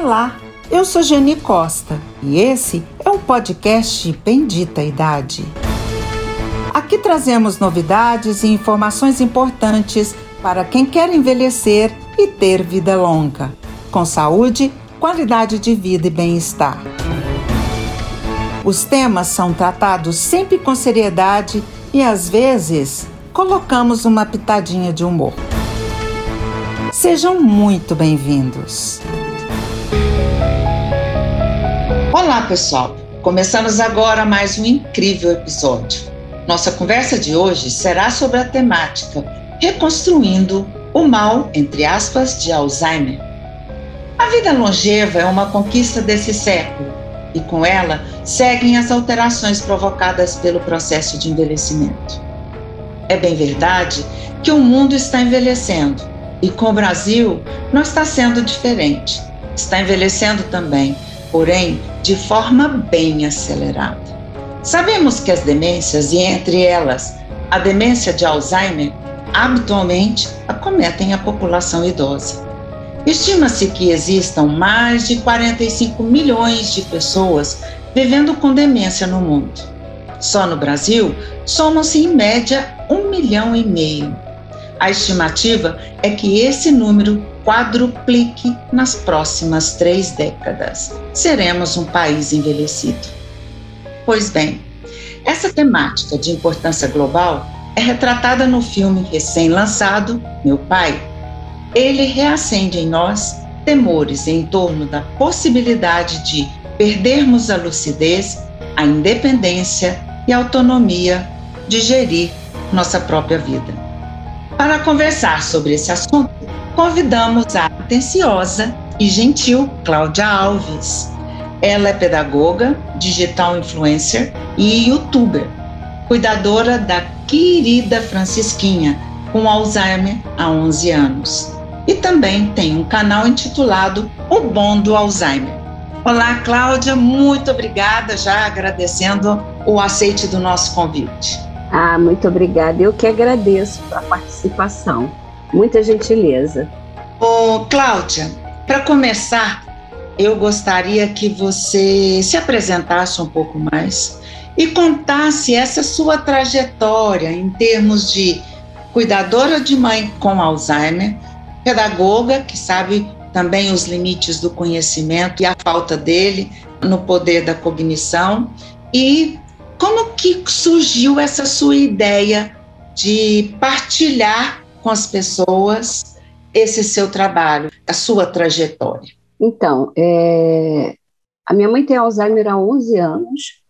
Olá, eu sou Geni Costa e esse é o podcast Bendita Idade. Aqui trazemos novidades e informações importantes para quem quer envelhecer e ter vida longa, com saúde, qualidade de vida e bem-estar. Os temas são tratados sempre com seriedade e às vezes colocamos uma pitadinha de humor. Sejam muito bem-vindos. Olá, pessoal! Começamos agora mais um incrível episódio. Nossa conversa de hoje será sobre a temática Reconstruindo o mal, entre aspas, de Alzheimer. A vida longeva é uma conquista desse século e com ela seguem as alterações provocadas pelo processo de envelhecimento. É bem verdade que o mundo está envelhecendo e com o Brasil não está sendo diferente. Está envelhecendo também, porém de forma bem acelerada. Sabemos que as demências, e entre elas a demência de Alzheimer, habitualmente acometem a população idosa. Estima-se que existam mais de 45 milhões de pessoas vivendo com demência no mundo. Só no Brasil, somos em média um milhão e meio. A estimativa é que esse número quadruplique nas próximas três décadas. Seremos um país envelhecido. Pois bem, essa temática de importância global é retratada no filme recém-lançado Meu Pai. Ele reacende em nós temores em torno da possibilidade de perdermos a lucidez, a independência e a autonomia de gerir nossa própria vida. Para conversar sobre esse assunto, convidamos a atenciosa e gentil Cláudia Alves. Ela é pedagoga, digital influencer e youtuber, cuidadora da querida Francisquinha, com Alzheimer há 11 anos. E também tem um canal intitulado O Bom do Alzheimer. Olá, Cláudia, muito obrigada, já agradecendo o aceite do nosso convite. Ah, muito obrigada. Eu que agradeço a participação. Muita gentileza. Ô, Cláudia, para começar, eu gostaria que você se apresentasse um pouco mais e contasse essa sua trajetória em termos de cuidadora de mãe com Alzheimer, pedagoga que sabe também os limites do conhecimento e a falta dele no poder da cognição e como que surgiu essa sua ideia de partilhar com as pessoas esse seu trabalho, a sua trajetória? Então, é, a minha mãe tem Alzheimer há 11 anos.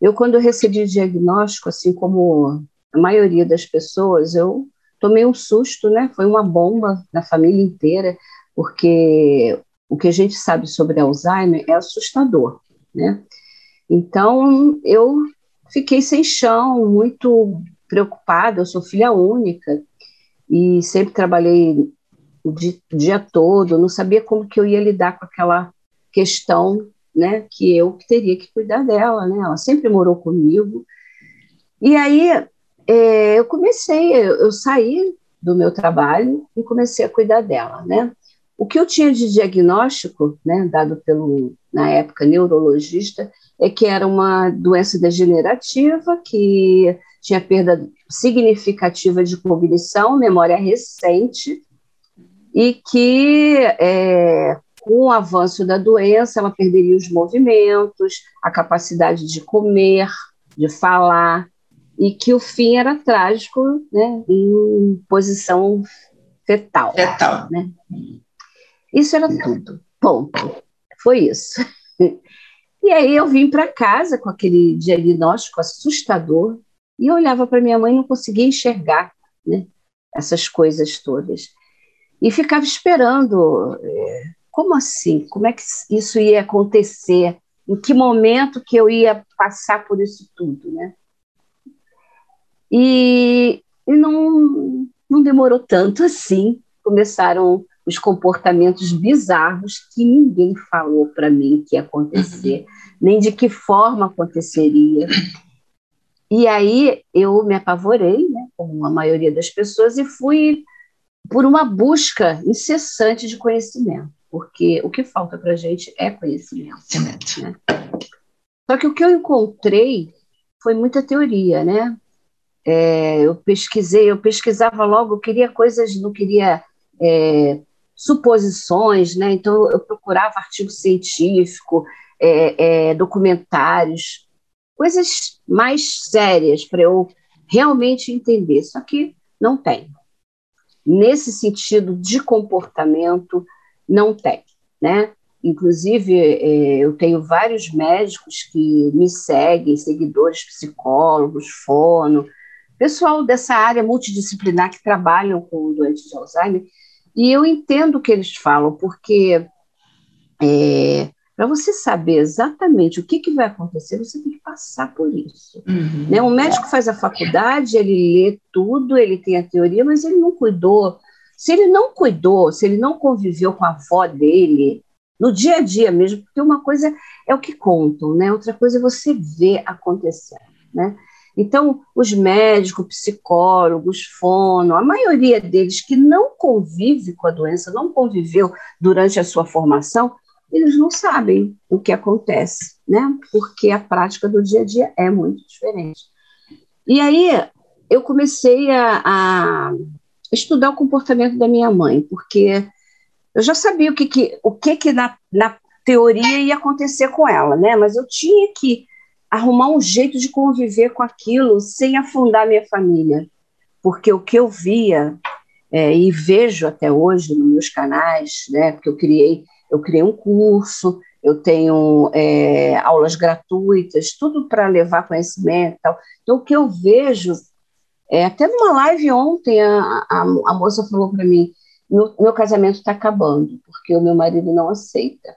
Eu, quando recebi o diagnóstico, assim como a maioria das pessoas, eu tomei um susto, né? Foi uma bomba na família inteira, porque o que a gente sabe sobre Alzheimer é assustador, né? Então, eu fiquei sem chão, muito preocupada. Eu sou filha única e sempre trabalhei o dia, todo, não sabia como que eu ia lidar com aquela questão, né, que eu teria que cuidar dela, né? Ela sempre morou comigo. E aí é, eu comecei, eu, eu saí do meu trabalho e comecei a cuidar dela, né? O que eu tinha de diagnóstico, né, dado pelo na época neurologista, é que era uma doença degenerativa que tinha perda significativa de cognição, memória recente, e que é, com o avanço da doença ela perderia os movimentos, a capacidade de comer, de falar, e que o fim era trágico, né, em posição fetal. Fetal. Né? Isso era tudo. Ponto. Foi isso. E aí eu vim para casa com aquele diagnóstico assustador e eu olhava para minha mãe e não conseguia enxergar né, essas coisas todas. E ficava esperando, é, como assim? Como é que isso ia acontecer? Em que momento que eu ia passar por isso tudo, né? E, e não, não demorou tanto assim. Começaram os comportamentos bizarros que ninguém falou para mim que ia acontecer, uhum. nem de que forma aconteceria. E aí eu me apavorei, né, como a maioria das pessoas, e fui por uma busca incessante de conhecimento. porque o que falta para a gente é conhecimento. Né? Só que o que eu encontrei foi muita teoria, né? É, eu pesquisei, eu pesquisava logo, eu queria coisas, não queria é, suposições, né? Então eu procurava artigo científico, é, é documentários, coisas mais sérias para eu realmente entender. Só que não tem. Nesse sentido de comportamento, não tem, né? Inclusive, é, eu tenho vários médicos que me seguem, seguidores psicólogos, fono, pessoal dessa área multidisciplinar que trabalham com doentes de Alzheimer, e eu entendo o que eles falam, porque é, para você saber exatamente o que, que, vai acontecer, você tem que passar por isso. Uhum. Né? Um médico faz a faculdade, ele lê tudo, ele tem a teoria, mas ele não cuidou. Se ele não cuidou, se ele não conviveu com a avó dele, no dia a dia mesmo, porque uma coisa é o que contam, né? outra coisa é você ver acontecendo. Né? Então, os médicos, psicólogos, fono, a maioria deles que não convive com a doença, não conviveu durante a sua formação, eles não sabem o que acontece, né? Porque a prática do dia a dia é muito diferente. E aí eu comecei a, a estudar o comportamento da minha mãe, porque eu já sabia o que, que o que, que na, na teoria ia acontecer com ela, né? Mas eu tinha que arrumar um jeito de conviver com aquilo sem afundar minha família, porque o que eu via é, e vejo até hoje nos meus canais, né? Porque eu criei eu criei um curso, eu tenho é, aulas gratuitas, tudo para levar conhecimento tal. Então, o que eu vejo, é, até numa live ontem, a, a, a moça falou para mim, meu, meu casamento está acabando, porque o meu marido não aceita.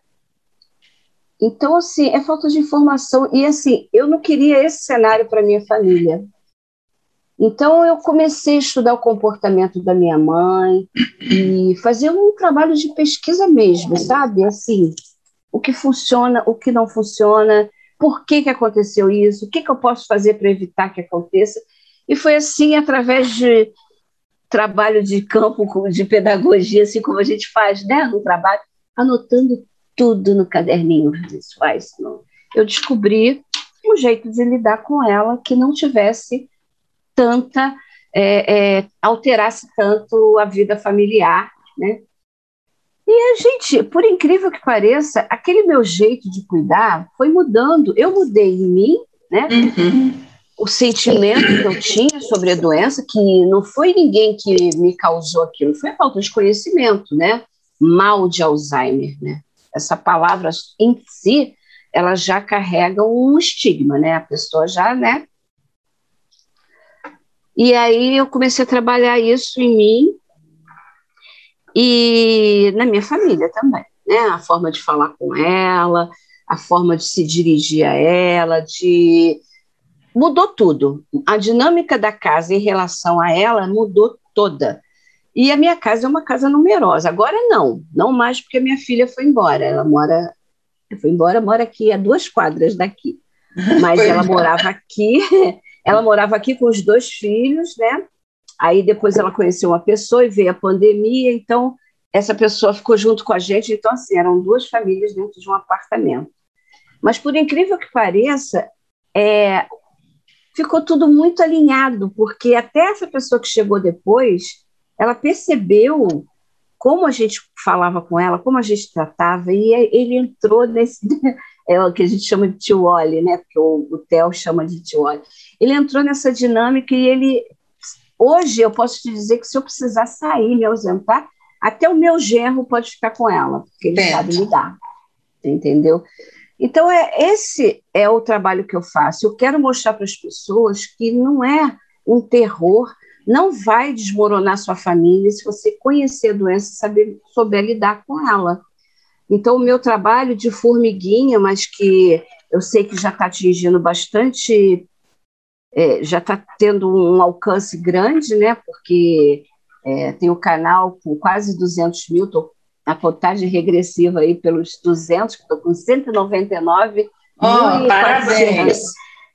Então, assim, é falta de informação. E, assim, eu não queria esse cenário para minha família. Então, eu comecei a estudar o comportamento da minha mãe e fazer um trabalho de pesquisa mesmo, sabe? Assim, o que funciona, o que não funciona, por que, que aconteceu isso, o que, que eu posso fazer para evitar que aconteça. E foi assim, através de trabalho de campo, de pedagogia, assim como a gente faz né, no trabalho, anotando tudo no caderninho faz. Eu descobri um jeito de lidar com ela que não tivesse tanta, é, é, alterasse tanto a vida familiar, né? E a gente, por incrível que pareça, aquele meu jeito de cuidar foi mudando. Eu mudei em mim, né? Uhum. O sentimento que eu tinha sobre a doença, que não foi ninguém que me causou aquilo, foi a falta de conhecimento, né? Mal de Alzheimer, né? Essa palavra em si, ela já carrega um estigma, né? A pessoa já, né? E aí eu comecei a trabalhar isso em mim e na minha família também, né? A forma de falar com ela, a forma de se dirigir a ela, de mudou tudo. A dinâmica da casa em relação a ela mudou toda. E a minha casa é uma casa numerosa. Agora não, não mais porque a minha filha foi embora. Ela mora, foi embora, mora aqui a duas quadras daqui. Mas ela morava aqui ela morava aqui com os dois filhos, né? Aí depois ela conheceu uma pessoa e veio a pandemia, então essa pessoa ficou junto com a gente. Então, assim, eram duas famílias dentro de um apartamento. Mas, por incrível que pareça, é, ficou tudo muito alinhado, porque até essa pessoa que chegou depois, ela percebeu como a gente falava com ela, como a gente tratava, e ele entrou nesse, é o que a gente chama de tio Oli, né? Porque o, o Theo chama de tio Oli. Ele entrou nessa dinâmica e ele. Hoje eu posso te dizer que se eu precisar sair, me ausentar, até o meu genro pode ficar com ela, porque ele sabe lidar. Entendeu? Então, é, esse é o trabalho que eu faço. Eu quero mostrar para as pessoas que não é um terror, não vai desmoronar sua família se você conhecer a doença e saber, souber lidar com ela. Então, o meu trabalho de formiguinha, mas que eu sei que já está atingindo bastante, é, já está tendo um alcance grande, né? Porque é, tem o canal com quase 200 mil, estou na contagem regressiva aí pelos 200, estou com 199 oh, mil parabéns!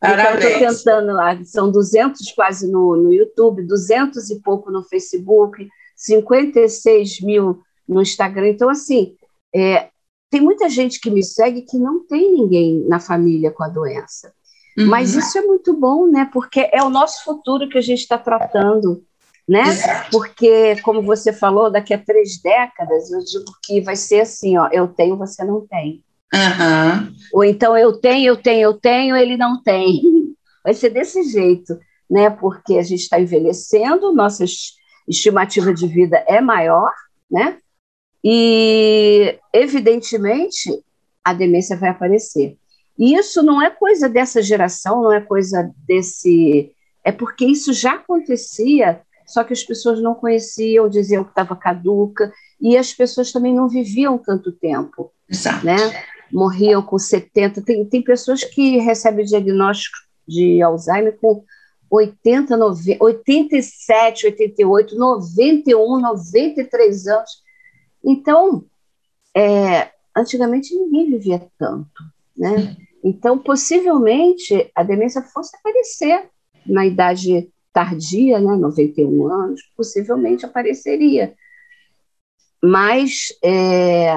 Parabéns. Então, estou tentando lá, são 200 quase no, no YouTube, 200 e pouco no Facebook, 56 mil no Instagram. Então, assim, É, tem muita gente que me segue que não tem ninguém na família com a doença. Uhum. Mas isso é muito bom, né? Porque é o nosso futuro que a gente está tratando, né? Exato. Porque, como você falou, daqui a três décadas, eu digo que vai ser assim, ó, eu tenho, você não tem. Uhum. Ou então eu tenho, eu tenho, eu tenho, ele não tem. Vai ser desse jeito, né? Porque a gente está envelhecendo, nossa estimativa de vida é maior, né? E, evidentemente, a demência vai aparecer. E isso não é coisa dessa geração, não é coisa desse. É porque isso já acontecia, só que as pessoas não conheciam, diziam que estava caduca, e as pessoas também não viviam tanto tempo. Exato. Né? Morriam com 70. Tem, tem pessoas que recebem diagnóstico de Alzheimer com 80, 90, 87, 88, 91, 93 anos. Então, é, antigamente ninguém vivia tanto, né? Então, possivelmente, a demência fosse aparecer na idade tardia, né, 91 anos, possivelmente apareceria. Mas é,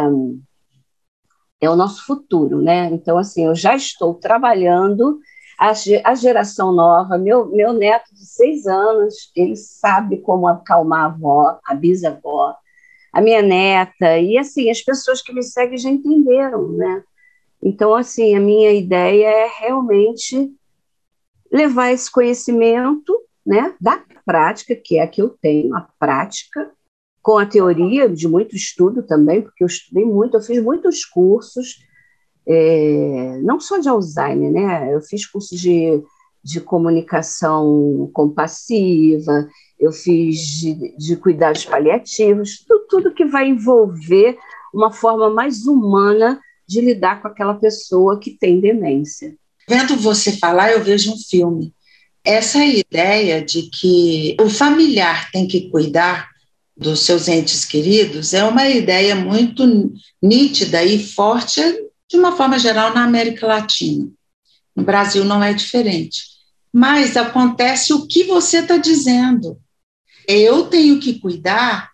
é o nosso futuro, né? Então, assim, eu já estou trabalhando a, geração nova, meu, meu neto de seis anos, ele sabe como acalmar a avó, a bisavó, a minha neta, e assim, as pessoas que me seguem já entenderam, né? Então, assim, a minha ideia é realmente levar esse conhecimento, né, da prática, que é a que eu tenho, a prática, com a teoria de muito estudo também, porque eu estudei muito, eu fiz muitos cursos, é, não só de Alzheimer, né? Eu fiz cursos de, de comunicação compassiva, eu fiz de, de cuidados paliativos, tudo, tudo que vai envolver uma forma mais humana de lidar com aquela pessoa que tem demência. Vendo você falar, eu vejo um filme. Essa ideia de que o familiar tem que cuidar dos seus entes queridos é uma ideia muito nítida e forte de uma forma geral, na América Latina. No Brasil não é diferente. Mas acontece o que você está dizendo. Eu tenho que cuidar,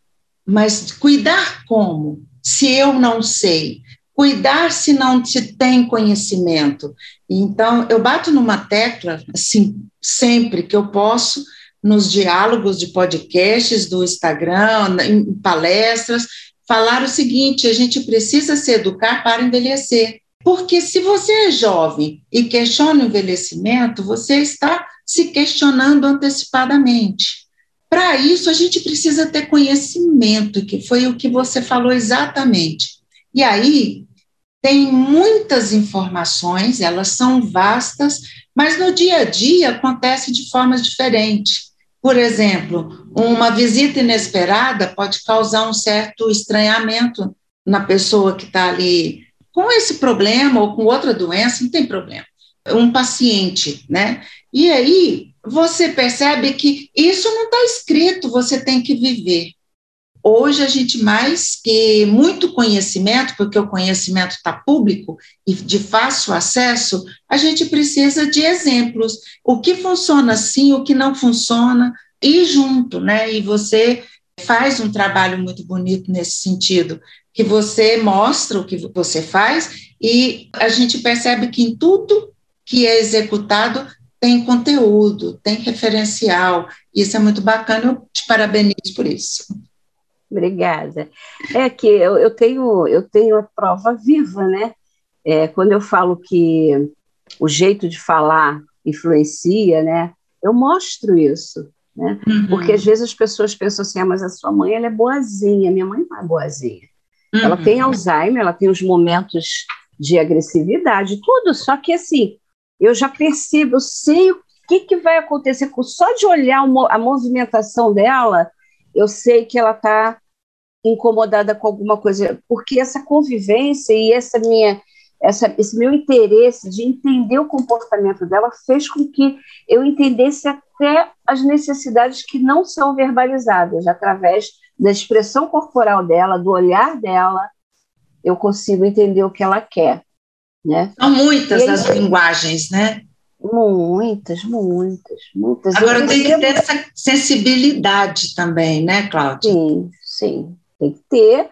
mas cuidar como? Se eu não sei. Cuidar se não se tem conhecimento. Então, eu bato numa tecla, assim, sempre que eu posso, nos diálogos de podcasts do Instagram, em palestras, falar o seguinte: a gente precisa se educar para envelhecer. Porque se você é jovem e questiona o envelhecimento, você está se questionando antecipadamente. Para isso, a gente precisa ter conhecimento, que foi o que você falou exatamente. E aí, tem muitas informações, elas são vastas, mas no dia a dia acontece de formas diferentes. Por exemplo, uma visita inesperada pode causar um certo estranhamento na pessoa que está ali com esse problema ou com outra doença, não tem problema. Um paciente, né? E aí você percebe que isso não está escrito, você tem que viver. Hoje a gente mais que muito conhecimento, porque o conhecimento está público e de fácil acesso, a gente precisa de exemplos. O que funciona assim, o que não funciona, e junto, né? E você faz um trabalho muito bonito nesse sentido, que você mostra o que você faz e a gente percebe que em tudo que é executado tem conteúdo, tem referencial. Isso é muito bacana, eu te parabenizo por isso. Obrigada. É que eu, eu, tenho, eu tenho a prova viva, né? É, quando eu falo que o jeito de falar influencia, né? Eu mostro isso, né? Uhum. Porque às vezes as pessoas pensam assim, ah, mas a sua mãe ela é boazinha, minha mãe não é boazinha. Uhum. Ela tem Alzheimer, ela tem os momentos de agressividade, tudo, só que assim, eu já percebo, eu sei o que, que vai acontecer, com, só de olhar a movimentação dela, eu sei que ela está incomodada com alguma coisa, porque essa convivência e essa minha, essa, esse meu interesse de entender o comportamento dela fez com que eu entendesse até as necessidades que não são verbalizadas, através da expressão corporal dela, do olhar dela, eu consigo entender o que ela quer. Né? São muitas aí, as linguagens, né? Muitas, muitas, muitas. Agora tem que ter essa sensibilidade também, né, Cláudia? Sim, sim, tem que ter.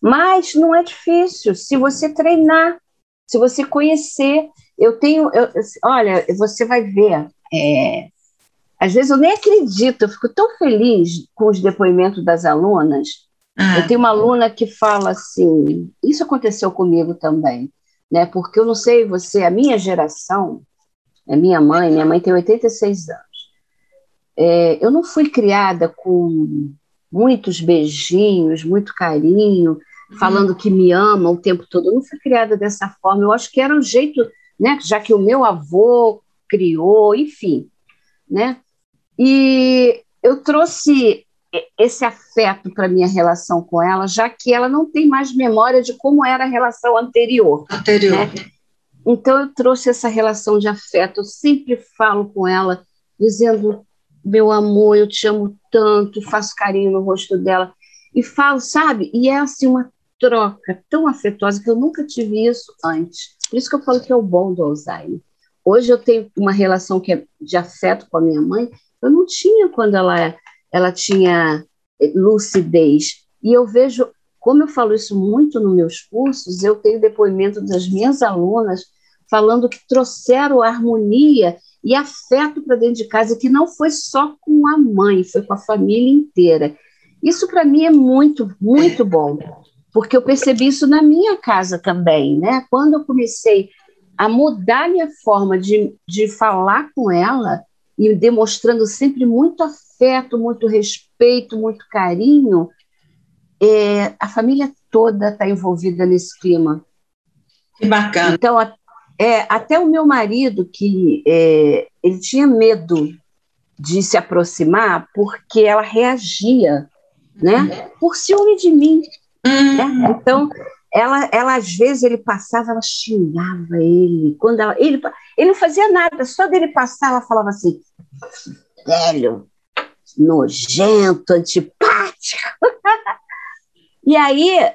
Mas não é difícil se você treinar, se você conhecer. Eu tenho, eu, olha, você vai ver. É, às vezes eu nem acredito, eu fico tão feliz com os depoimentos das alunas. Ah. Eu tenho uma aluna que fala assim: isso aconteceu comigo também, né? Porque eu não sei você, a minha geração, a minha mãe, minha mãe tem 86 anos. É, eu não fui criada com muitos beijinhos, muito carinho, falando que me ama o tempo todo. Eu não fui criada dessa forma. Eu acho que era um jeito, né? Já que o meu avô criou, enfim, né? E eu trouxe esse afeto para minha relação com ela, já que ela não tem mais memória de como era a relação anterior. Anterior. Né? Então eu trouxe essa relação de afeto. Eu sempre falo com ela, dizendo: meu amor, eu te amo tanto, faço carinho no rosto dela e falo, sabe? E é assim uma troca tão afetuosa que eu nunca tive isso antes. Por isso que eu falo que é o bom do Alzheimer. Hoje eu tenho uma relação que é de afeto com a minha mãe, eu não tinha quando ela, ela tinha lucidez. E eu vejo, como eu falo isso muito nos meus cursos, eu tenho depoimento das minhas alunas falando que trouxeram harmonia e afeto para dentro de casa, que não foi só com a mãe, foi com a família inteira. Isso para mim é muito, muito bom porque eu percebi isso na minha casa também, né? Quando eu comecei a mudar minha forma de, de falar com ela e demonstrando sempre muito afeto, muito respeito, muito carinho, é, a família toda está envolvida nesse clima. Que bacana. Então, é, até o meu marido, que é, ele tinha medo de se aproximar porque ela reagia, né? Uhum. Por ciúme de mim. Né? Então, ela, ela, às vezes, ele passava, ela xingava ele. Quando ela, ele, ele não fazia nada, só dele passar, ela falava assim: velho, nojento, antipático. e aí,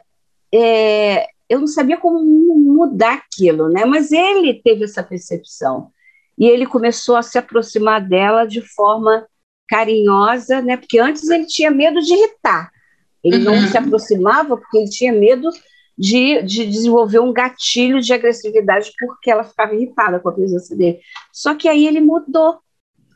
é, eu não sabia como mudar aquilo, né? Mas ele teve essa percepção. E ele começou a se aproximar dela de forma carinhosa, né? Porque antes ele tinha medo de irritar. Ele não uhum. se aproximava porque ele tinha medo de, de desenvolver um gatilho de agressividade porque ela ficava irritada com a presença dele. Só que aí ele mudou.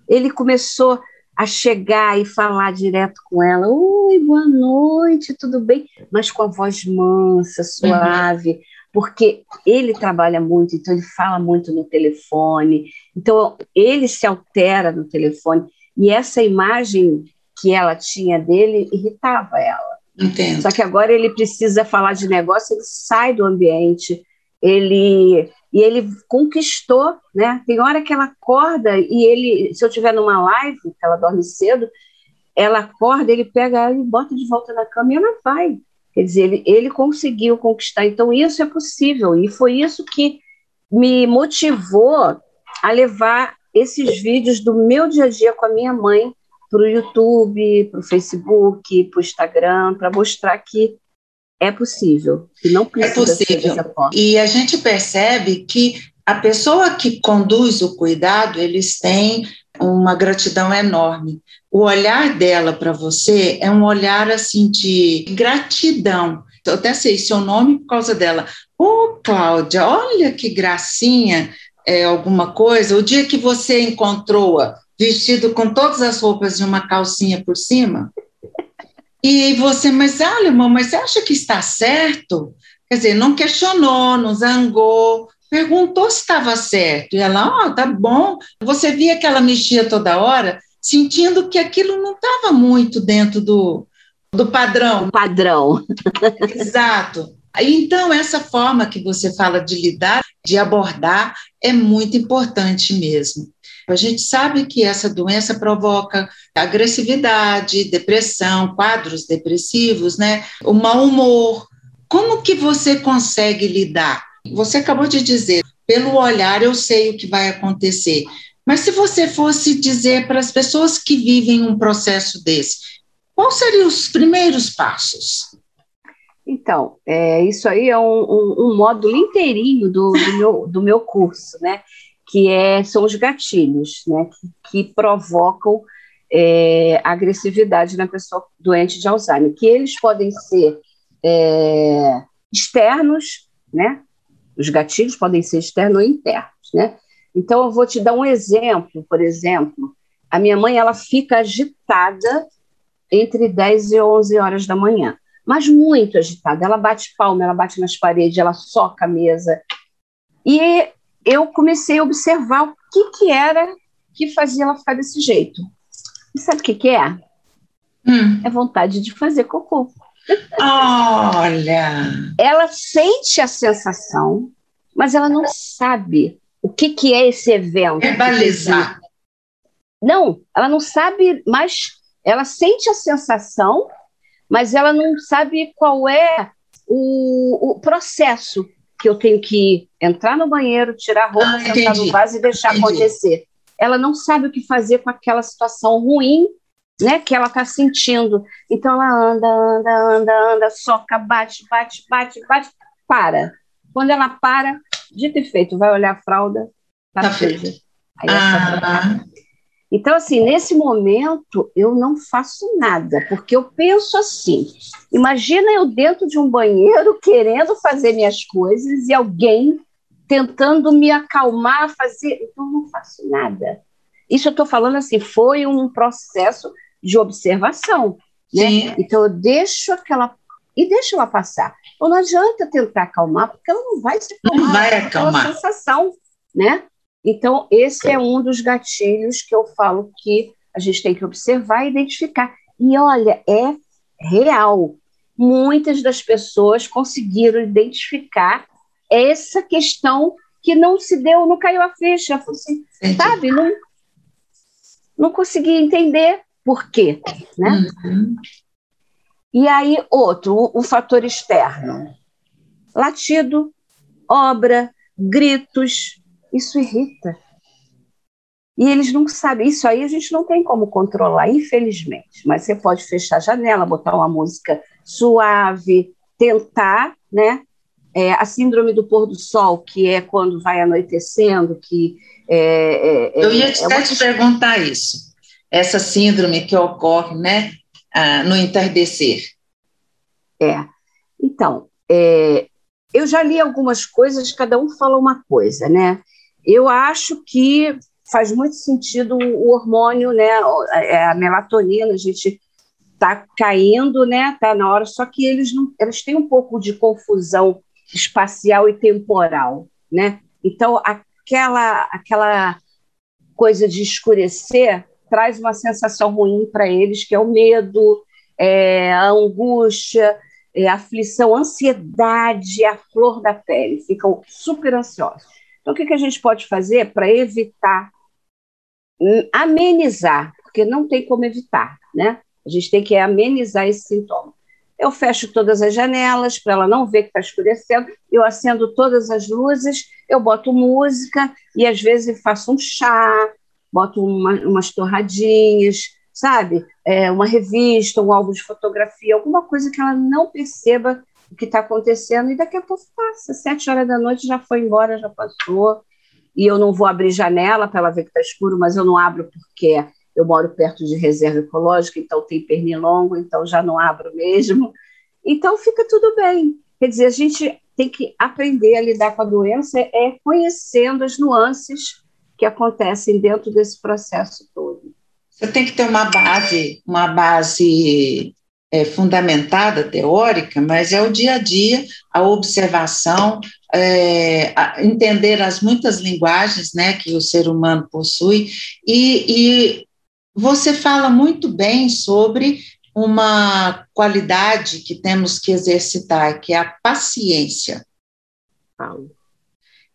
Ele começou a chegar e falar direto com ela: Oi, boa noite, tudo bem? Mas com a voz mansa, suave, uhum. porque ele trabalha muito, então ele fala muito no telefone, então ele se altera no telefone. E essa imagem que ela tinha dele irritava ela. Entendo. Só que agora ele precisa falar de negócio, ele sai do ambiente, ele e ele conquistou, né? Tem hora que ela acorda e ele, se eu tiver numa live, que ela dorme cedo, ela acorda, ele pega ela e bota de volta na cama e ela vai. Quer dizer, ele, ele conseguiu conquistar. Então, isso é possível. E foi isso que me motivou a levar esses vídeos do meu dia a dia com a minha mãe para o YouTube, para o Facebook, para o Instagram, para mostrar que é possível, não precisa é possível. Ser E a gente percebe que a pessoa que conduz o cuidado, eles têm uma gratidão enorme. O olhar dela para você é um olhar assim de gratidão. Eu até sei seu nome por causa dela. Ô, oh, Cláudia, olha que gracinha é, alguma coisa. O dia que você encontrou-a vestido com todas as roupas de uma calcinha por cima. E você, mas olha, mamãe, você acha que está certo? Quer dizer, não questionou, não zangou, perguntou se estava certo. E ela, ó, oh, tá bom. Você via que ela mexia toda hora, sentindo que aquilo não estava muito dentro do, do padrão. Padrão. Exato. Então, essa forma que você fala de lidar, de abordar, é muito importante mesmo. A gente sabe que essa doença provoca agressividade, depressão, quadros depressivos, né? O mau humor. Como que você consegue lidar? Você acabou de dizer, pelo olhar eu sei o que vai acontecer. Mas se você fosse dizer para as pessoas que vivem um processo desse, quais seriam os primeiros passos? Então, é, isso aí é um, um, um módulo inteirinho do, do, meu, do meu curso, né? Que é, são os gatilhos, né, que, que provocam é, agressividade na pessoa doente de Alzheimer, que eles podem ser é, externos, né? Os gatilhos podem ser externos ou internos, né? Então, eu vou te dar um exemplo, por exemplo, a minha mãe, ela fica agitada entre 10 e 11 horas da manhã, mas muito agitada, ela bate palma, ela bate nas paredes, ela soca a mesa, e eu comecei a observar o que que era que fazia ela ficar desse jeito. E sabe o que que é? Hum. É vontade de fazer cocô. Olha! Ela sente a sensação, mas ela não sabe o que, que é esse evento. Verbalizar. Não, ela não sabe, mas ela sente a sensação, mas ela não sabe qual é o, o processo que eu tenho que entrar no banheiro, tirar a roupa, ah, sentar entendi. no vaso e deixar entendi. acontecer. Ela não sabe o que fazer com aquela situação ruim né, que ela está sentindo. Então ela anda, anda, anda, anda, soca, bate, bate, bate, bate, para. Quando ela para, dito e feito, vai olhar a fralda, tá, tá suja. Aí ah. Então, assim, nesse momento, eu não faço nada, porque eu penso assim: imagina eu dentro de um banheiro querendo fazer minhas coisas e alguém tentando me acalmar, fazer. Então, eu não faço nada. Isso eu estou falando assim, foi um processo de observação. Né? Então, eu deixo aquela. E deixo ela passar. Então, não adianta tentar acalmar, porque ela não vai se acalmar. Não vai acalmar. sensação, né? Então, esse é um dos gatilhos que eu falo que a gente tem que observar e identificar. E olha, é real. Muitas das pessoas conseguiram identificar essa questão que não se deu, não caiu a ficha, assim, sabe? Não, não consegui entender por quê, né? Uhum. E aí, outro, o, o fator externo. Latido, obra, gritos, isso irrita. E eles não sabem, isso aí a gente não tem como controlar, infelizmente. Mas você pode fechar a janela, botar uma música suave, tentar, né? É, a síndrome do pôr do sol, que é quando vai anoitecendo, que é, é, Eu ia te, é uma... te perguntar isso essa síndrome que ocorre né, ah, no entardecer? É. Então, é, eu já li algumas coisas, cada um fala uma coisa, né? Eu acho que faz muito sentido o hormônio, né? É, a melatonina, a gente está caindo, né? Está na hora, só que eles não, eles têm um pouco de confusão espacial e temporal, né? Então aquela aquela coisa de escurecer traz uma sensação ruim para eles, que é o medo, é, a angústia, é, a aflição, a ansiedade, a flor da pele, ficam super ansiosos. Então, o que, que a gente pode fazer para evitar, hum, amenizar, porque não tem como evitar, né? A gente tem que amenizar esse sintoma. Eu fecho todas as janelas para ela não ver que está escurecendo, eu acendo todas as luzes, eu boto música e às vezes faço um chá, boto uma, umas torradinhas, sabe? É, uma revista, um álbum de fotografia, alguma coisa que ela não perceba o que está acontecendo e daqui a pouco passa. Sete horas da noite já foi embora, já passou. E eu não vou abrir janela para ela ver que está escuro, mas eu não abro porque eu moro perto de reserva ecológica, então tem pernilongo, então já não abro mesmo. Então fica tudo bem. Quer dizer, a gente tem que aprender a lidar com a doença é conhecendo as nuances que acontecem dentro desse processo todo. Você tem que ter uma base, uma base é, fundamentada, teórica, mas é o dia a dia, a observação, é, a entender as muitas linguagens né, que o ser humano possui, e, e você fala muito bem sobre uma qualidade que temos que exercitar, que é a paciência. Falo.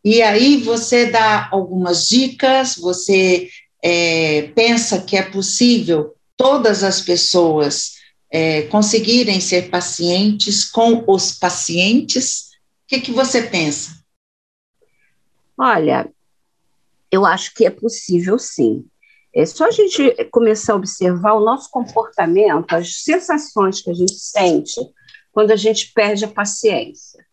E aí você dá algumas dicas, você é, pensa que é possível todas as pessoas é, conseguirem ser pacientes com os pacientes? O que, que você pensa? Olha, eu acho que é possível sim. É só a gente começar a observar o nosso comportamento, as sensações que a gente sente quando a gente perde a paciência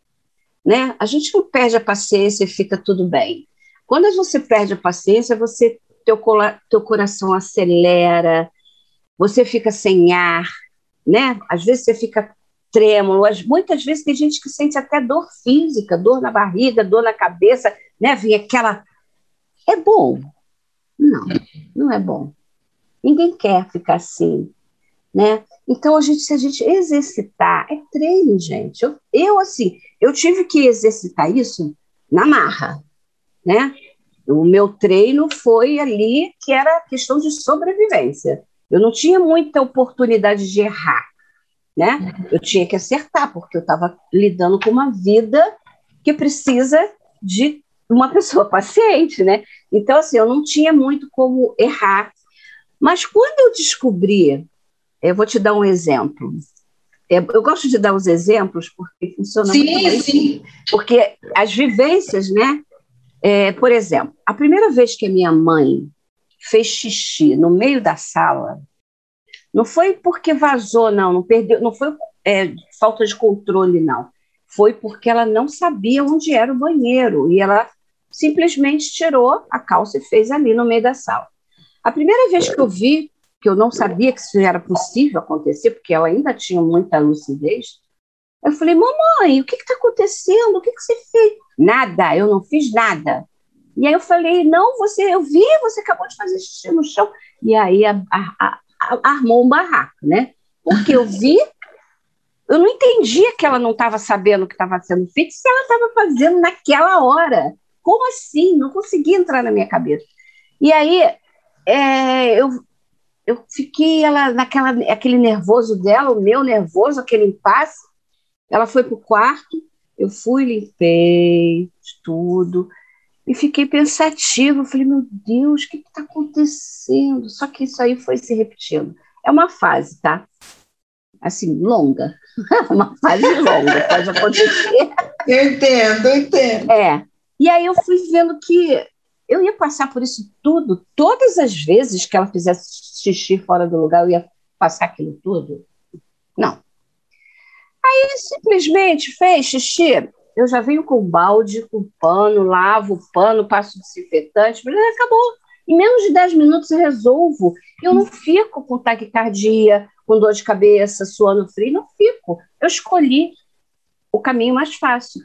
né? A gente não perde a paciência e fica tudo bem. Quando você perde a paciência, você teu, teu coração acelera, você fica sem ar, né? Às vezes você fica trêmulo. Muitas vezes tem gente que sente até dor física, dor na barriga, dor na cabeça, né? Vem aquela. É bom? Não, não é bom. Ninguém quer ficar assim, né? Então, a gente, se a gente exercitar, é treino, gente. Eu, eu, assim, eu tive que exercitar isso na marra, né? O meu treino foi ali que era questão de sobrevivência. Eu não tinha muita oportunidade de errar, né? Eu tinha que acertar, porque eu estava lidando com uma vida que precisa de uma pessoa paciente, né? Então, assim, eu não tinha muito como errar. Mas quando eu descobri, eu vou te dar um exemplo. É, eu gosto de dar os exemplos porque funciona sim, muito bem. Sim, Porque as vivências, né? É, por exemplo, a primeira vez que a minha mãe fez xixi no meio da sala, não foi porque vazou, não, não perdeu, não foi é, falta de controle, não. Foi porque ela não sabia onde era o banheiro e ela simplesmente tirou a calça e fez ali no meio da sala. A primeira vez que eu vi, que eu não sabia que isso era possível acontecer, porque ela ainda tinha muita lucidez, eu falei, mamãe, o que está acontecendo? O que, que você fez? Nada, eu não fiz nada. E aí eu falei, não, você, eu vi, você acabou de fazer xixi no chão. E aí a, a, armou um barraco, né? Porque eu vi, eu não entendia que ela não estava sabendo o que estava sendo feito, se ela estava fazendo naquela hora. Como assim? Não conseguia entrar na minha cabeça. E aí é, eu, eu fiquei ela naquela aquele nervoso dela, o meu nervoso, aquele impasse. Ela foi para o quarto, eu fui, limpei tudo e fiquei pensativa. Falei, meu Deus, o que está acontecendo? Só que isso aí foi se repetindo. É uma fase, tá? Assim, longa. uma fase longa, pode acontecer. Eu entendo, eu entendo. É. E aí eu fui vendo que eu ia passar por isso tudo, todas as vezes que ela fizesse xixi fora do lugar, eu ia passar aquilo tudo. Não. Aí simplesmente fez xixi, eu já venho com balde, com pano, lavo o pano, passo desinfetante, acabou. Em menos de 10 minutos eu resolvo. Eu não fico com taquicardia, com dor de cabeça, suando frio, não fico. Eu escolhi o caminho mais fácil.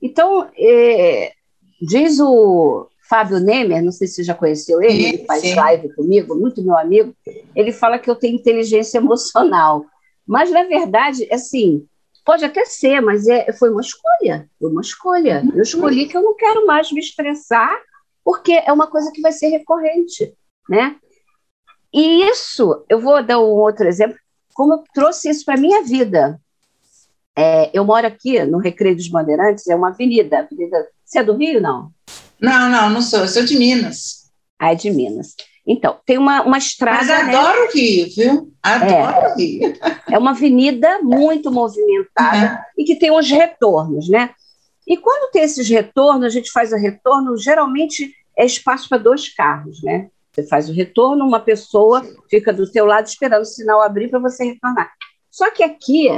Então, é, diz o Fábio Nemer, não sei se você já conheceu ele, ele faz sim. live comigo, muito meu amigo, ele fala que eu tenho inteligência emocional. Mas, na verdade, assim, Pode até ser, mas é, foi uma escolha. Foi uma escolha. Eu escolhi que eu não quero mais me estressar, porque é uma coisa que vai ser recorrente, né? E isso, eu vou dar um outro exemplo, como eu trouxe isso para a minha vida. É, eu moro aqui no Recreio dos Bandeirantes, é uma avenida, avenida. Você é do Rio, não? Não, não, não sou, eu sou de Minas. Ah, é de Minas. Então, tem uma, uma estrada. Mas né? adoro né? o Rio, viu? Adoro é, o Rio. É uma avenida muito movimentada é. e que tem uns retornos, né? E quando tem esses retornos, a gente faz o retorno, geralmente é espaço para dois carros, né? Você faz o retorno, uma pessoa fica do seu lado esperando o sinal abrir para você retornar. Só que aqui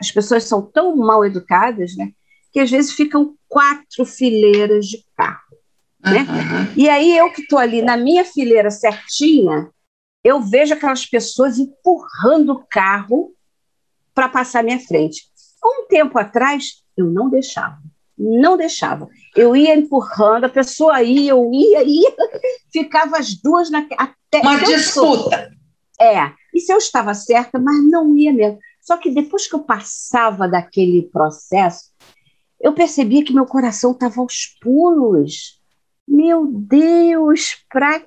as pessoas são tão mal educadas, né? Que às vezes ficam quatro fileiras de carro. Né? Uhum. E aí eu que estou ali na minha fileira certinha, eu vejo aquelas pessoas empurrando o carro para passar à minha frente. Um tempo atrás, eu não deixava, não deixava. Eu ia empurrando, a pessoa ia, eu ia, ia, ficava as duas na, até. Uma disputa. É, e se eu estava certa, mas não ia mesmo. Só que depois que eu passava daquele processo, eu percebia que meu coração estava aos pulos. Meu Deus, pra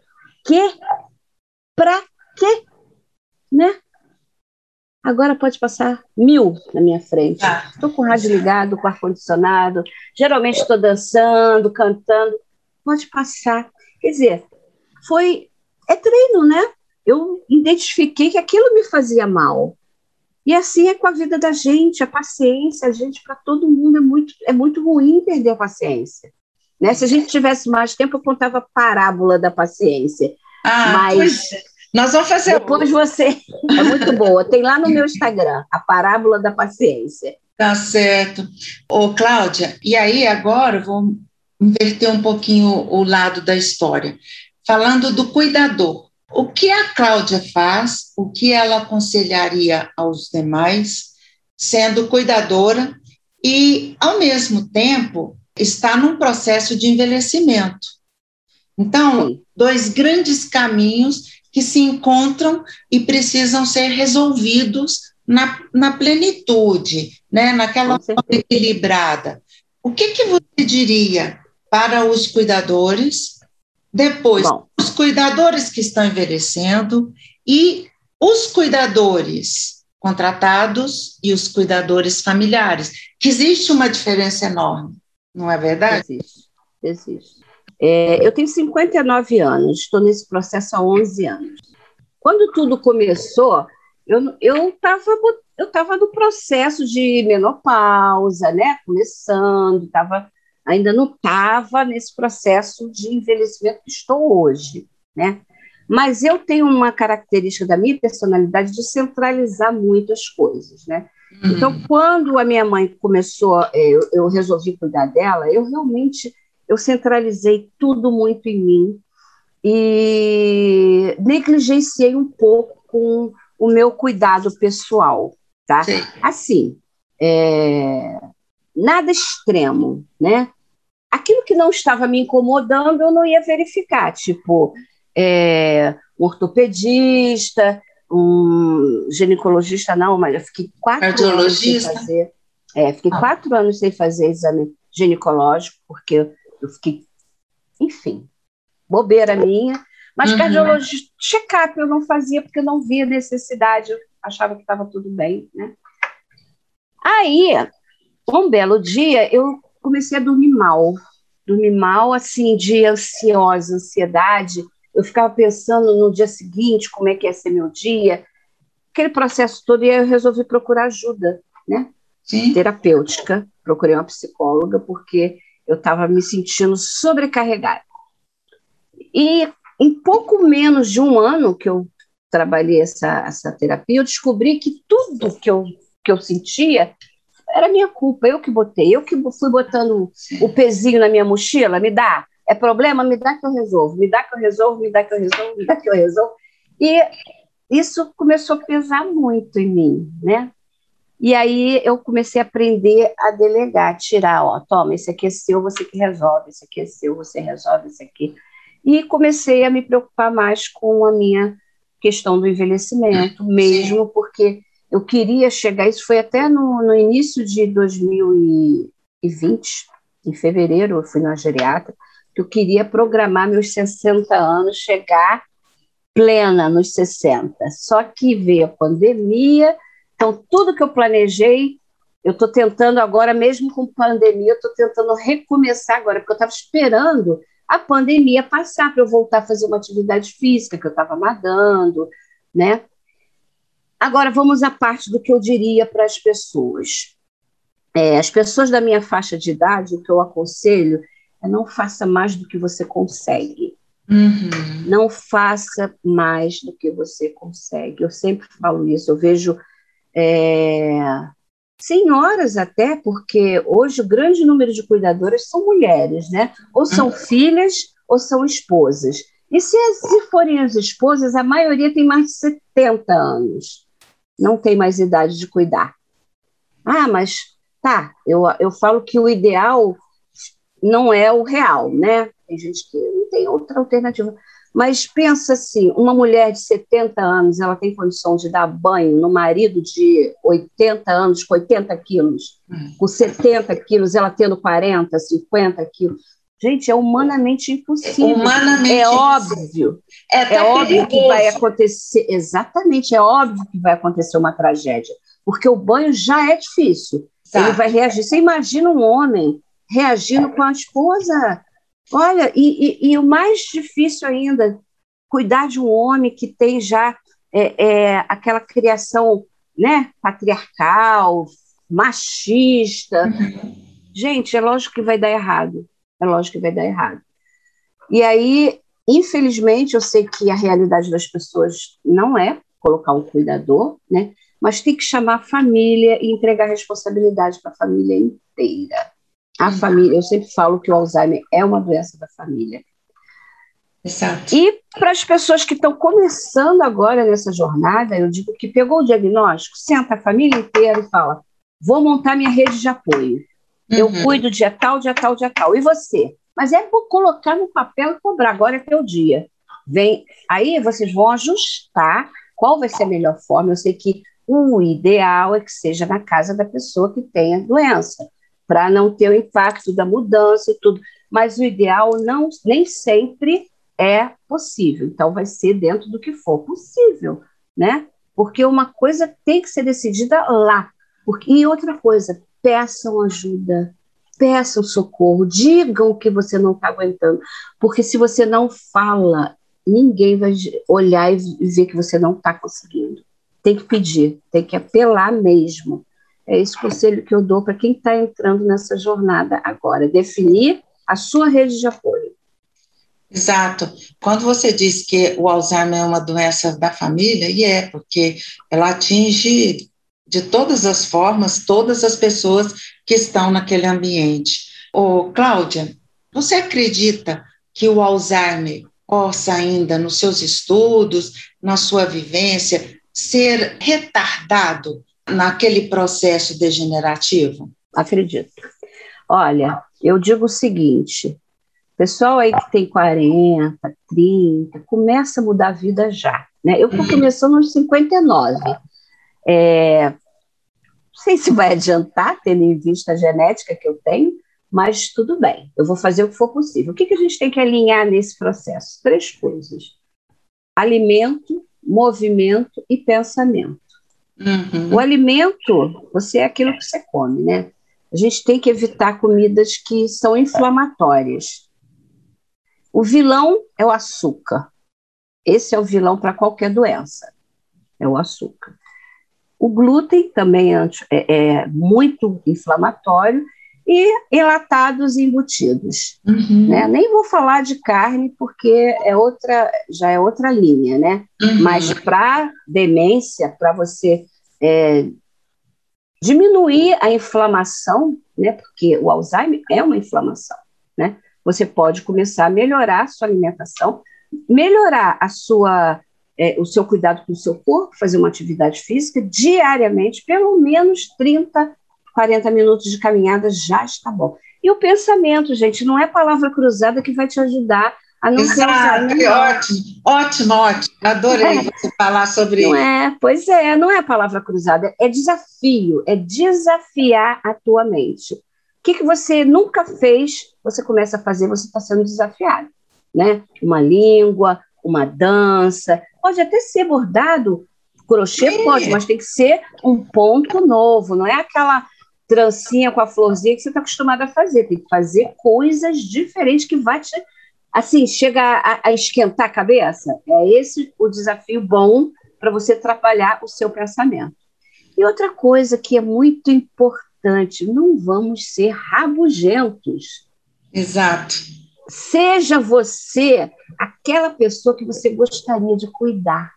quê? Pra quê? Né? Agora pode passar mil na minha frente. Estou ah. com o rádio ligado, com o ar-condicionado. Geralmente estou dançando, cantando. Pode passar. Quer dizer, foi. É treino, né? Eu identifiquei que aquilo me fazia mal. E assim é com a vida da gente, a paciência, a gente, para todo mundo, é muito, é muito ruim perder a paciência. Né? Se a gente tivesse mais tempo, eu contava a parábola da paciência. Ah, mas nós vamos fazer. Depois você. É muito boa. Tem lá no meu Instagram, a parábola da paciência. Tá certo. Ô, Cláudia, e aí agora eu vou inverter um pouquinho o lado da história. Falando do cuidador. O que a Cláudia faz, o que ela aconselharia aos demais sendo cuidadora e, ao mesmo tempo, está num processo de envelhecimento. Então, dois grandes caminhos que se encontram e precisam ser resolvidos na, na plenitude, né? naquela forma equilibrada. O que, que você diria para os cuidadores, depois, Bom. os cuidadores que estão envelhecendo e os cuidadores contratados e os cuidadores familiares, que existe uma diferença enorme, não é verdade? Existe, existe. É, eu tenho 59 anos, estou nesse processo há 11 anos. Quando tudo começou, eu estava eu tava no processo de menopausa, né? Começando, tava, ainda não estava nesse processo de envelhecimento que estou hoje, né? Mas eu tenho uma característica da minha personalidade de centralizar muito as coisas, né? Uhum. Então, quando a minha mãe começou, é, eu, eu resolvi cuidar dela, eu realmente eu centralizei tudo muito em mim e negligenciei um pouco com o meu cuidado pessoal, tá? Sim. Assim, é, nada extremo, né? Aquilo que não estava me incomodando, eu não ia verificar, tipo, é, um ortopedista, um ginecologista, não, mas eu fiquei quatro anos sem fazer. É, fiquei ah. quatro anos sem fazer exame ginecológico, porque eu fiquei, enfim, bobeira minha. Mas uhum. cardiologista, check-up eu não fazia porque eu não via necessidade, eu achava que estava tudo bem, né? Aí, um belo dia, eu comecei a dormir mal. Dormir mal, assim, de ansiosa, ansiedade. Eu ficava pensando no dia seguinte, como é que ia ser meu dia. Aquele processo todo, e aí eu resolvi procurar ajuda, né? Sim. Terapêutica. Procurei uma psicóloga, porque eu estava me sentindo sobrecarregada. E em pouco menos de um ano que eu trabalhei essa, essa terapia, eu descobri que tudo que eu, que eu sentia era minha culpa, eu que botei, eu que fui botando o pezinho na minha mochila, me dá, é problema, me dá que eu resolvo, me dá que eu resolvo, me dá que eu resolvo, me dá que eu resolvo. E isso começou a pesar muito em mim, né? E aí eu comecei a aprender a delegar, tirar, ó, toma, esse aqui é seu, você que resolve, esse aqui é seu, você resolve, esse aqui. E comecei a me preocupar mais com a minha questão do envelhecimento, mesmo porque eu queria chegar, isso foi até no, no início de 2020, em fevereiro, eu fui na geriatra, eu queria programar meus 60 anos, chegar plena nos 60. Só que veio a pandemia, então, tudo que eu planejei, eu estou tentando agora, mesmo com pandemia, eu estou tentando recomeçar agora, porque eu estava esperando a pandemia passar para eu voltar a fazer uma atividade física que eu estava nadando, né? Agora, vamos à parte do que eu diria para as pessoas. É, as pessoas da minha faixa de idade, o que eu aconselho não faça mais do que você consegue. Uhum. Não faça mais do que você consegue. Eu sempre falo isso. Eu vejo é, senhoras até, porque hoje o grande número de cuidadoras são mulheres, né? Ou são uhum. filhas ou são esposas. E se, se forem as esposas, a maioria tem mais de 70 anos, não tem mais idade de cuidar. Ah, mas tá, eu, eu falo que o ideal não é o real, né? Tem gente que não tem outra alternativa. Mas pensa assim, uma mulher de 70 anos, ela tem condição de dar banho no marido de 80 anos, com 80 quilos, hum. com 70 quilos, ela tendo 40, 50 quilos. Gente, é humanamente impossível. Humanamente é óbvio. É, é óbvio que vai acontecer. Exatamente, é óbvio que vai acontecer uma tragédia. Porque o banho já é difícil. Tá. Ele vai reagir. Você imagina um homem reagindo com a esposa Olha, e, e, e, o mais difícil ainda, cuidar de um homem que tem já é, é, aquela criação né, patriarcal, machista. Gente, é lógico que vai dar errado. É lógico que vai dar errado. E aí, infelizmente, eu sei que a realidade das pessoas não é colocar um cuidador, né? Mas tem que chamar a família e entregar responsabilidade para a família inteira. A família, eu sempre falo que o Alzheimer é uma doença da família. Exato. E para as pessoas que estão começando agora nessa jornada, eu digo que pegou o diagnóstico, senta a família inteira e fala: vou montar minha rede de apoio. Uhum. Eu cuido dia tal, dia tal, dia tal. E você? Mas é por colocar no papel e cobrar. Agora é teu dia. Vem, aí vocês vão ajustar qual vai ser a melhor forma. Eu sei que o ideal é que seja na casa da pessoa que tem a doença, para não ter o impacto da mudança e tudo. Mas o ideal não nem sempre é possível. Então vai ser dentro do que for possível, né? Porque uma coisa tem que ser decidida lá. Porque, e outra coisa, peçam ajuda, peçam socorro, digam que você não está aguentando. Porque se você não fala, ninguém vai olhar e ver que você não está conseguindo. Tem que pedir, tem que apelar mesmo. É esse conselho que eu dou para quem está entrando nessa jornada agora: definir a sua rede de apoio. Exato. Quando você diz que o Alzheimer é uma doença da família, e é, porque ela atinge de todas as formas todas as pessoas que estão naquele ambiente. Ô, Cláudia, você acredita que o Alzheimer possa ainda, nos seus estudos, na sua vivência, ser retardado naquele processo degenerativo? Acredito. Olha, eu digo o seguinte: Pessoal aí que tem 40, 30, começa a mudar a vida já. Né? Eu estou começando aos 59. É, não sei se vai adiantar, tendo em vista a genética que eu tenho, mas tudo bem, eu vou fazer o que for possível. O que, que a gente tem que alinhar nesse processo? Três coisas: alimento, movimento e pensamento. Uhum. O alimento, você é aquilo que você come, né? A gente tem que evitar comidas que são inflamatórias. O vilão é o açúcar. Esse é o vilão para qualquer doença, é o açúcar. O glúten também é, é, é muito inflamatório e enlatados e embutidos. Uhum. Né? Nem vou falar de carne porque é outra, já é outra linha, né? Uhum. Mas para demência, para você é, diminuir a inflamação, né? Porque o Alzheimer é uma inflamação, né? você pode começar a melhorar a sua alimentação, melhorar a sua, é, o seu cuidado com o seu corpo, fazer uma atividade física diariamente, pelo menos 30, 40 minutos de caminhada já está bom. E o pensamento, gente, não é palavra cruzada que vai te ajudar a não Exato, ser ótimo, ótimo, ótimo. Adorei é. você falar sobre não isso. É, pois é, não é palavra cruzada, é desafio, é desafiar a tua mente. O que, que você nunca fez, você começa a fazer, você está sendo desafiado. Né? Uma língua, uma dança, pode até ser bordado, crochê Sim. pode, mas tem que ser um ponto novo, não é aquela trancinha com a florzinha que você está acostumado a fazer, tem que fazer coisas diferentes que vai te, assim, chega a, a esquentar a cabeça. É esse o desafio bom para você trabalhar o seu pensamento. E outra coisa que é muito importante, importante, não vamos ser rabugentos. Exato. Seja você aquela pessoa que você gostaria de cuidar.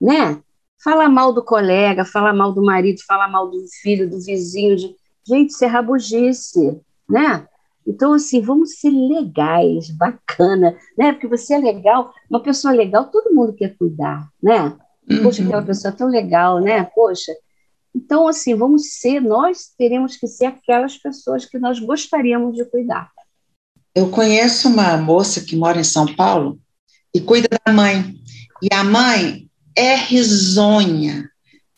Né? Fala mal do colega, fala mal do marido, fala mal do filho, do vizinho. De... Gente, isso é rabugice, né? Então, assim, vamos ser legais, bacana, né? Porque você é legal, uma pessoa legal, todo mundo quer cuidar, né? Poxa, aquela pessoa tão legal, né? Poxa, então, assim, vamos ser, nós teremos que ser aquelas pessoas que nós gostaríamos de cuidar. Eu conheço uma moça que mora em São Paulo e cuida da mãe. E a mãe é risonha,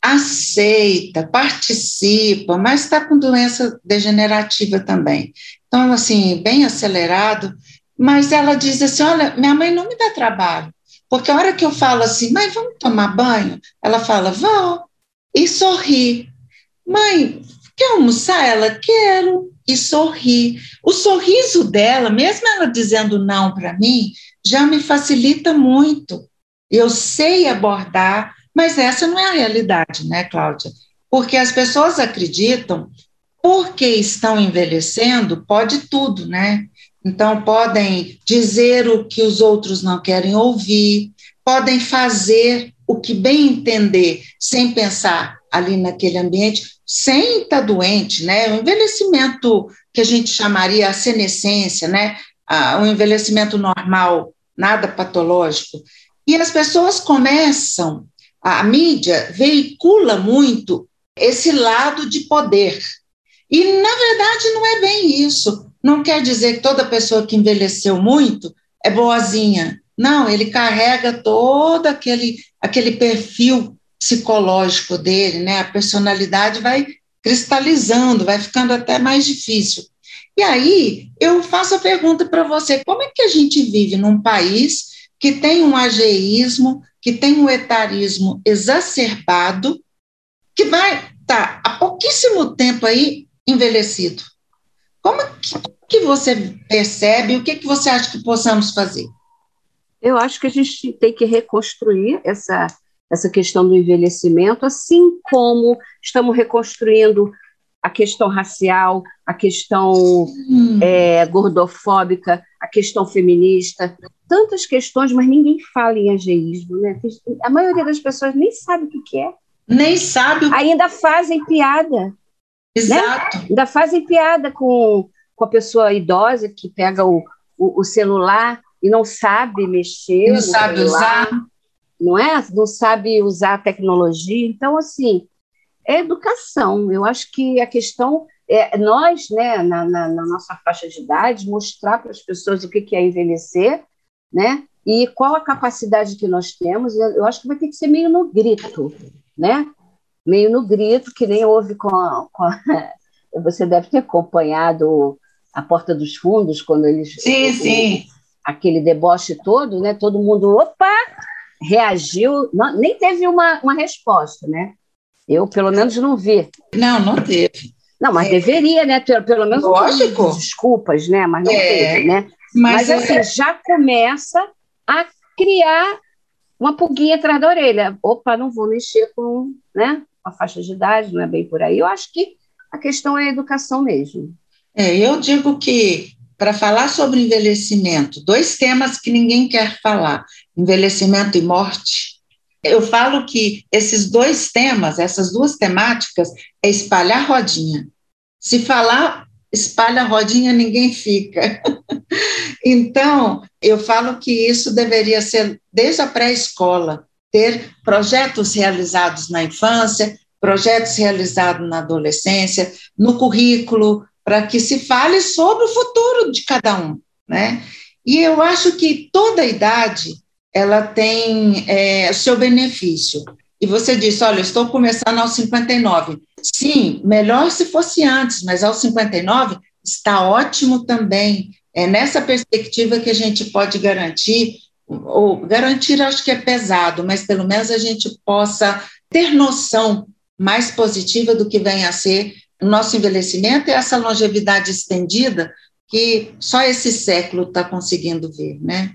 aceita, participa, mas está com doença degenerativa também. Então, assim, bem acelerado. Mas ela diz assim: olha, minha mãe não me dá trabalho. Porque a hora que eu falo assim, mãe, vamos tomar banho? Ela fala, vão e sorri. Mãe, quer almoçar? Ela, quero. E sorri. O sorriso dela, mesmo ela dizendo não para mim, já me facilita muito. Eu sei abordar, mas essa não é a realidade, né, Cláudia? Porque as pessoas acreditam, porque estão envelhecendo, pode tudo, né? Então, podem dizer o que os outros não querem ouvir, podem fazer o que bem entender, sem pensar ali naquele ambiente, sem estar doente, né? O envelhecimento que a gente chamaria a senescência, né? Ah, um envelhecimento normal, nada patológico. E as pessoas começam, a mídia veicula muito esse lado de poder. E, na verdade, não é bem isso. Não quer dizer que toda pessoa que envelheceu muito é boazinha. Não, ele carrega todo aquele, aquele perfil psicológico dele, né? A personalidade vai cristalizando, vai ficando até mais difícil. E aí, eu faço a pergunta para você: como é que a gente vive num país que tem um ageísmo, que tem um etarismo exacerbado, que vai estar tá, há pouquíssimo tempo aí envelhecido? Como que, que você percebe? O que, que você acha que possamos fazer? Eu acho que a gente tem que reconstruir essa, essa questão do envelhecimento, assim como estamos reconstruindo a questão racial, a questão hum. é, gordofóbica, a questão feminista, tantas questões, mas ninguém fala em ageísmo, né? A maioria das pessoas nem sabe o que é. Nem sabe. Ainda fazem piada. Né? Exato. Né? Ainda fazem piada com, com a pessoa idosa que pega o, o, o celular e não sabe mexer. Não sabe celular, usar. Não é? Não sabe usar a tecnologia. Então, assim, é educação. Eu acho que a questão é nós, né, na, na, na nossa faixa de idade, mostrar para as pessoas o que é envelhecer, né? E qual a capacidade que nós temos. Eu acho que vai ter que ser meio no grito, né? Meio no grito, que nem houve com a, com a você deve ter acompanhado a Porta dos Fundos, quando eles. Sim, sim aquele deboche todo, né? Todo mundo, opa, reagiu, não, nem teve uma, uma resposta, né? Eu, pelo menos, não vi. Não, não teve. Não, mas é. deveria, né? Pelo, pelo menos Lógico. desculpas, né? Mas não é. teve, né? Mas, mas é assim, já começa a criar uma pulguinha atrás da orelha. Opa, não vou mexer com né, a faixa de idade, não é bem por aí. Eu acho que a questão é a educação mesmo. É, eu digo que para falar sobre envelhecimento, dois temas que ninguém quer falar: envelhecimento e morte. Eu falo que esses dois temas, essas duas temáticas, é espalhar rodinha. Se falar espalha rodinha, ninguém fica. então, eu falo que isso deveria ser desde a pré-escola, ter projetos realizados na infância, projetos realizados na adolescência, no currículo, para que se fale sobre o futuro de cada um, né? E eu acho que toda idade ela tem é, seu benefício. E você disse, olha, estou começando aos 59. Sim, melhor se fosse antes, mas aos 59 está ótimo também. É nessa perspectiva que a gente pode garantir, ou garantir acho que é pesado, mas pelo menos a gente possa ter noção mais positiva do que vem a ser o nosso envelhecimento é essa longevidade estendida que só esse século está conseguindo ver, né?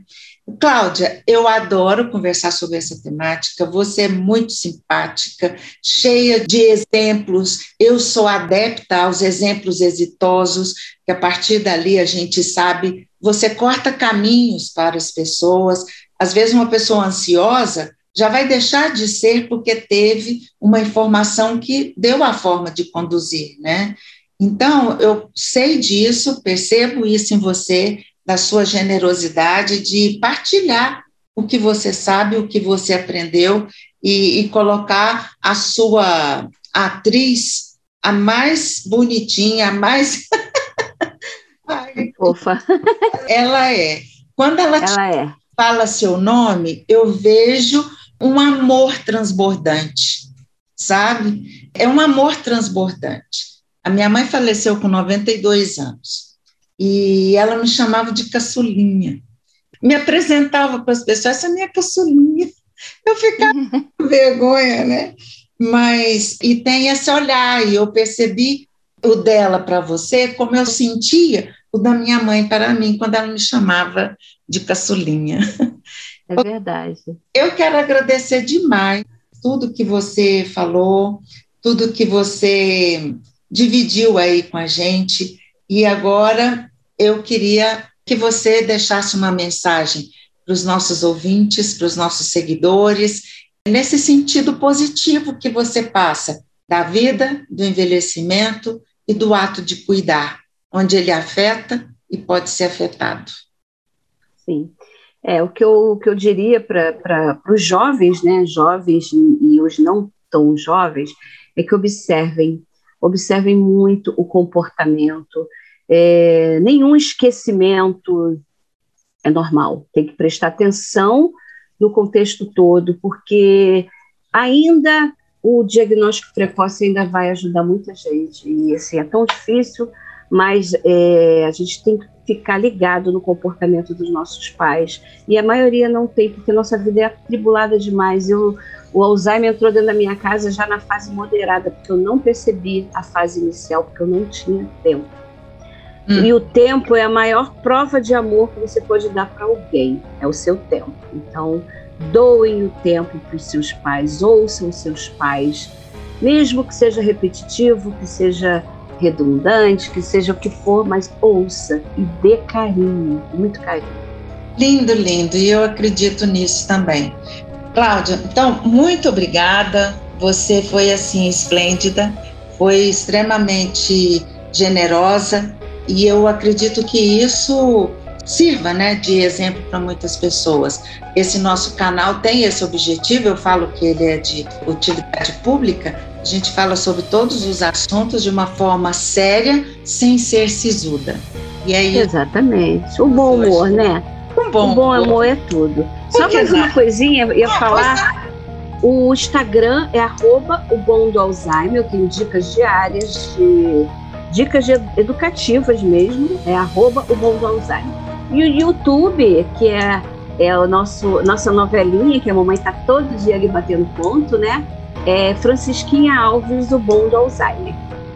Cláudia, eu adoro conversar sobre essa temática. Você é muito simpática, cheia de exemplos. Eu sou adepta aos exemplos exitosos, que a partir dali a gente sabe. Você corta caminhos para as pessoas. Às vezes, uma pessoa ansiosa já vai deixar de ser porque teve uma informação que deu a forma de conduzir, né? Então, eu sei disso, percebo isso em você, da sua generosidade de partilhar o que você sabe, o que você aprendeu e, e colocar a sua atriz a mais bonitinha, a mais. Ai, Fofa. Ela é. Quando ela, ela é. fala seu nome, eu vejo um amor transbordante, sabe? É um amor transbordante. A minha mãe faleceu com 92 anos e ela me chamava de caçulinha. Me apresentava para as pessoas, essa é minha caçulinha. Eu ficava com vergonha, né? Mas, e tem esse olhar, e eu percebi o dela para você, como eu sentia o da minha mãe para mim, quando ela me chamava de caçulinha. É verdade. Eu quero agradecer demais tudo que você falou, tudo que você dividiu aí com a gente. E agora eu queria que você deixasse uma mensagem para os nossos ouvintes, para os nossos seguidores, nesse sentido positivo que você passa da vida, do envelhecimento e do ato de cuidar, onde ele afeta e pode ser afetado. Sim. É, o que eu, o que eu diria para os jovens, né, jovens e, e os não tão jovens, é que observem, observem muito o comportamento. É, nenhum esquecimento é normal, tem que prestar atenção no contexto todo, porque ainda o diagnóstico precoce ainda vai ajudar muita gente. E assim, é tão difícil, mas é, a gente tem que ficar ligado no comportamento dos nossos pais. E a maioria não tem, porque nossa vida é atribulada demais. Eu, o Alzheimer entrou dentro da minha casa já na fase moderada, porque eu não percebi a fase inicial, porque eu não tinha tempo. Hum. E o tempo é a maior prova de amor que você pode dar para alguém, é o seu tempo. Então, doem o tempo para os seus pais, ouçam os seus pais, mesmo que seja repetitivo, que seja redundante, que seja o que for, mas ouça e dê carinho, muito carinho. Lindo, lindo, e eu acredito nisso também. Cláudia, então, muito obrigada. Você foi assim esplêndida, foi extremamente generosa e eu acredito que isso sirva né, de exemplo para muitas pessoas. Esse nosso canal tem esse objetivo, eu falo que ele é de utilidade pública, a gente fala sobre todos os assuntos de uma forma séria, sem ser sisuda. E aí, Exatamente. O bom humor, né? O bom, o bom amor é tudo. Só mais uma coisinha, eu ia falar. O Instagram é arroba o bom do Alzheimer, eu tenho dicas diárias de dicas educativas mesmo, é arroba o bom do Alzheimer. E o YouTube, que é, é o nosso nossa novelinha, que a mamãe está todo dia ali batendo ponto, né? É Francisquinha Alves, o bom do Alzheimer.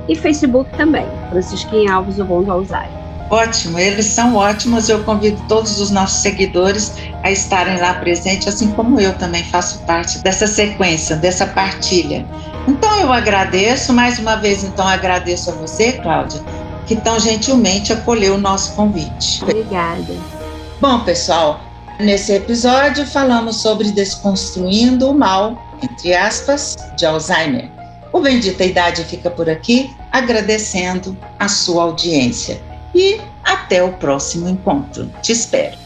E Facebook também, Francisquinha Alves, o bom do Alzheimer. Ótimo, eles são ótimos. Eu convido todos os nossos seguidores a estarem lá presentes, assim como eu também faço parte dessa sequência, dessa partilha. Então eu agradeço, mais uma vez, então agradeço a você, Cláudia, que tão gentilmente acolheu o nosso convite. Obrigada. Bom, pessoal, nesse episódio falamos sobre desconstruindo o mal, entre aspas, de Alzheimer. O Bendita Idade fica por aqui, agradecendo a sua audiência e até o próximo encontro. Te espero.